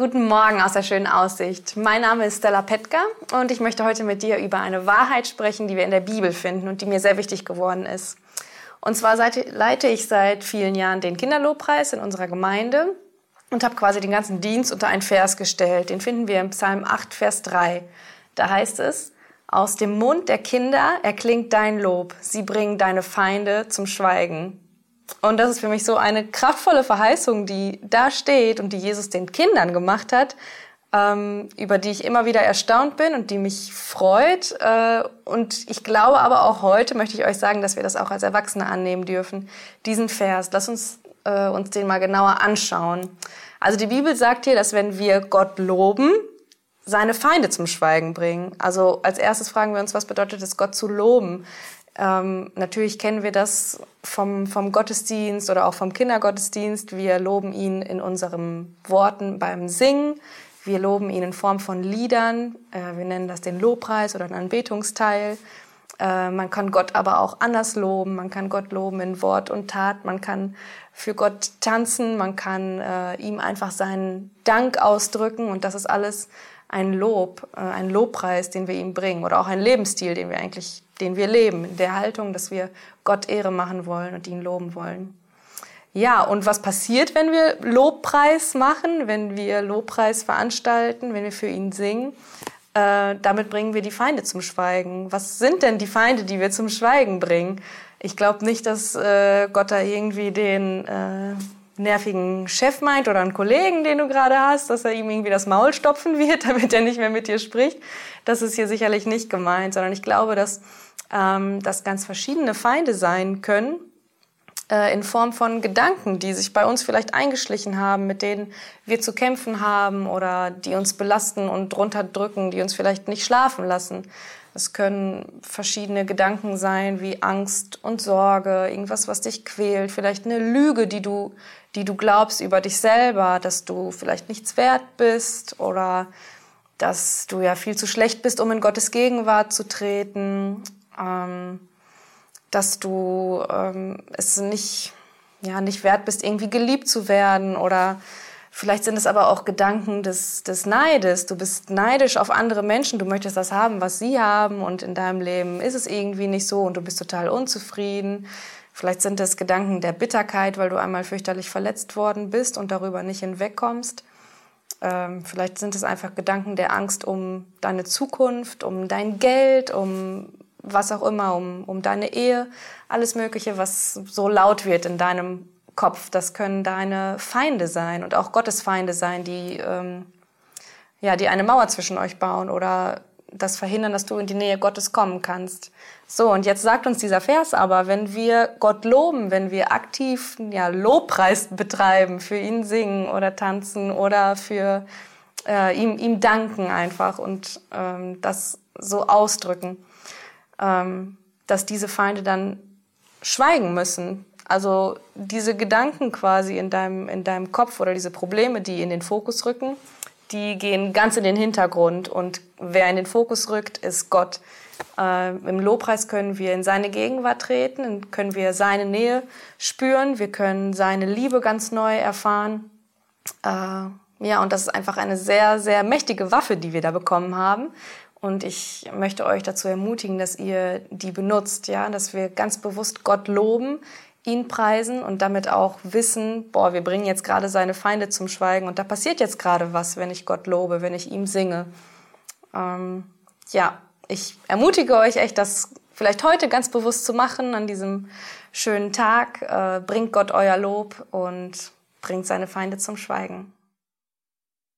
Guten Morgen aus der schönen Aussicht. Mein Name ist Stella Petka und ich möchte heute mit dir über eine Wahrheit sprechen, die wir in der Bibel finden und die mir sehr wichtig geworden ist. Und zwar leite ich seit vielen Jahren den Kinderlobpreis in unserer Gemeinde und habe quasi den ganzen Dienst unter einen Vers gestellt. Den finden wir im Psalm 8, Vers 3. Da heißt es, aus dem Mund der Kinder erklingt dein Lob, sie bringen deine Feinde zum Schweigen. Und das ist für mich so eine kraftvolle Verheißung, die da steht und die Jesus den Kindern gemacht hat, ähm, über die ich immer wieder erstaunt bin und die mich freut. Äh, und ich glaube aber auch heute möchte ich euch sagen, dass wir das auch als Erwachsene annehmen dürfen. Diesen Vers, lass uns äh, uns den mal genauer anschauen. Also die Bibel sagt hier, dass wenn wir Gott loben, seine Feinde zum Schweigen bringen. Also als erstes fragen wir uns, was bedeutet es, Gott zu loben? Ähm, natürlich kennen wir das vom, vom Gottesdienst oder auch vom Kindergottesdienst. Wir loben ihn in unseren Worten beim Singen. Wir loben ihn in Form von Liedern. Äh, wir nennen das den Lobpreis oder den Anbetungsteil. Äh, man kann Gott aber auch anders loben. Man kann Gott loben in Wort und Tat. Man kann für Gott tanzen. Man kann äh, ihm einfach seinen Dank ausdrücken. Und das ist alles ein Lob, äh, ein Lobpreis, den wir ihm bringen. Oder auch ein Lebensstil, den wir eigentlich den wir leben, in der Haltung, dass wir Gott Ehre machen wollen und ihn loben wollen. Ja, und was passiert, wenn wir Lobpreis machen, wenn wir Lobpreis veranstalten, wenn wir für ihn singen? Äh, damit bringen wir die Feinde zum Schweigen. Was sind denn die Feinde, die wir zum Schweigen bringen? Ich glaube nicht, dass äh, Gott da irgendwie den äh, nervigen Chef meint oder einen Kollegen, den du gerade hast, dass er ihm irgendwie das Maul stopfen wird, damit er nicht mehr mit dir spricht. Das ist hier sicherlich nicht gemeint, sondern ich glaube, dass ähm, das ganz verschiedene Feinde sein können äh, in Form von Gedanken, die sich bei uns vielleicht eingeschlichen haben, mit denen wir zu kämpfen haben oder die uns belasten und drunter drücken, die uns vielleicht nicht schlafen lassen. Es können verschiedene Gedanken sein wie Angst und Sorge, irgendwas, was dich quält, vielleicht eine Lüge, die du, die du glaubst über dich selber, dass du vielleicht nichts wert bist oder dass du ja viel zu schlecht bist, um in Gottes Gegenwart zu treten ähm, dass du ähm, es nicht, ja, nicht wert bist, irgendwie geliebt zu werden oder Vielleicht sind es aber auch Gedanken des, des Neides. Du bist neidisch auf andere Menschen. Du möchtest das haben, was sie haben. Und in deinem Leben ist es irgendwie nicht so und du bist total unzufrieden. Vielleicht sind es Gedanken der Bitterkeit, weil du einmal fürchterlich verletzt worden bist und darüber nicht hinwegkommst. Ähm, vielleicht sind es einfach Gedanken der Angst um deine Zukunft, um dein Geld, um was auch immer, um, um deine Ehe, alles Mögliche, was so laut wird in deinem Kopf. Das können deine Feinde sein und auch Gottes Feinde sein, die, ähm, ja, die eine Mauer zwischen euch bauen oder das verhindern, dass du in die Nähe Gottes kommen kannst. So, und jetzt sagt uns dieser Vers aber, wenn wir Gott loben, wenn wir aktiv ja, Lobpreis betreiben, für ihn singen oder tanzen oder für äh, ihm, ihm danken einfach und ähm, das so ausdrücken, ähm, dass diese Feinde dann schweigen müssen. Also diese Gedanken quasi in deinem, in deinem Kopf oder diese Probleme, die in den Fokus rücken, die gehen ganz in den Hintergrund. Und wer in den Fokus rückt, ist Gott. Äh, Im Lobpreis können wir in seine Gegenwart treten, können wir seine Nähe spüren, wir können seine Liebe ganz neu erfahren. Äh, ja, und das ist einfach eine sehr, sehr mächtige Waffe, die wir da bekommen haben. Und ich möchte euch dazu ermutigen, dass ihr die benutzt, ja, dass wir ganz bewusst Gott loben, ihn preisen und damit auch wissen, boah, wir bringen jetzt gerade seine Feinde zum Schweigen und da passiert jetzt gerade was, wenn ich Gott lobe, wenn ich ihm singe. Ähm, ja, ich ermutige euch echt, das vielleicht heute ganz bewusst zu machen an diesem schönen Tag. Äh, bringt Gott euer Lob und bringt seine Feinde zum Schweigen.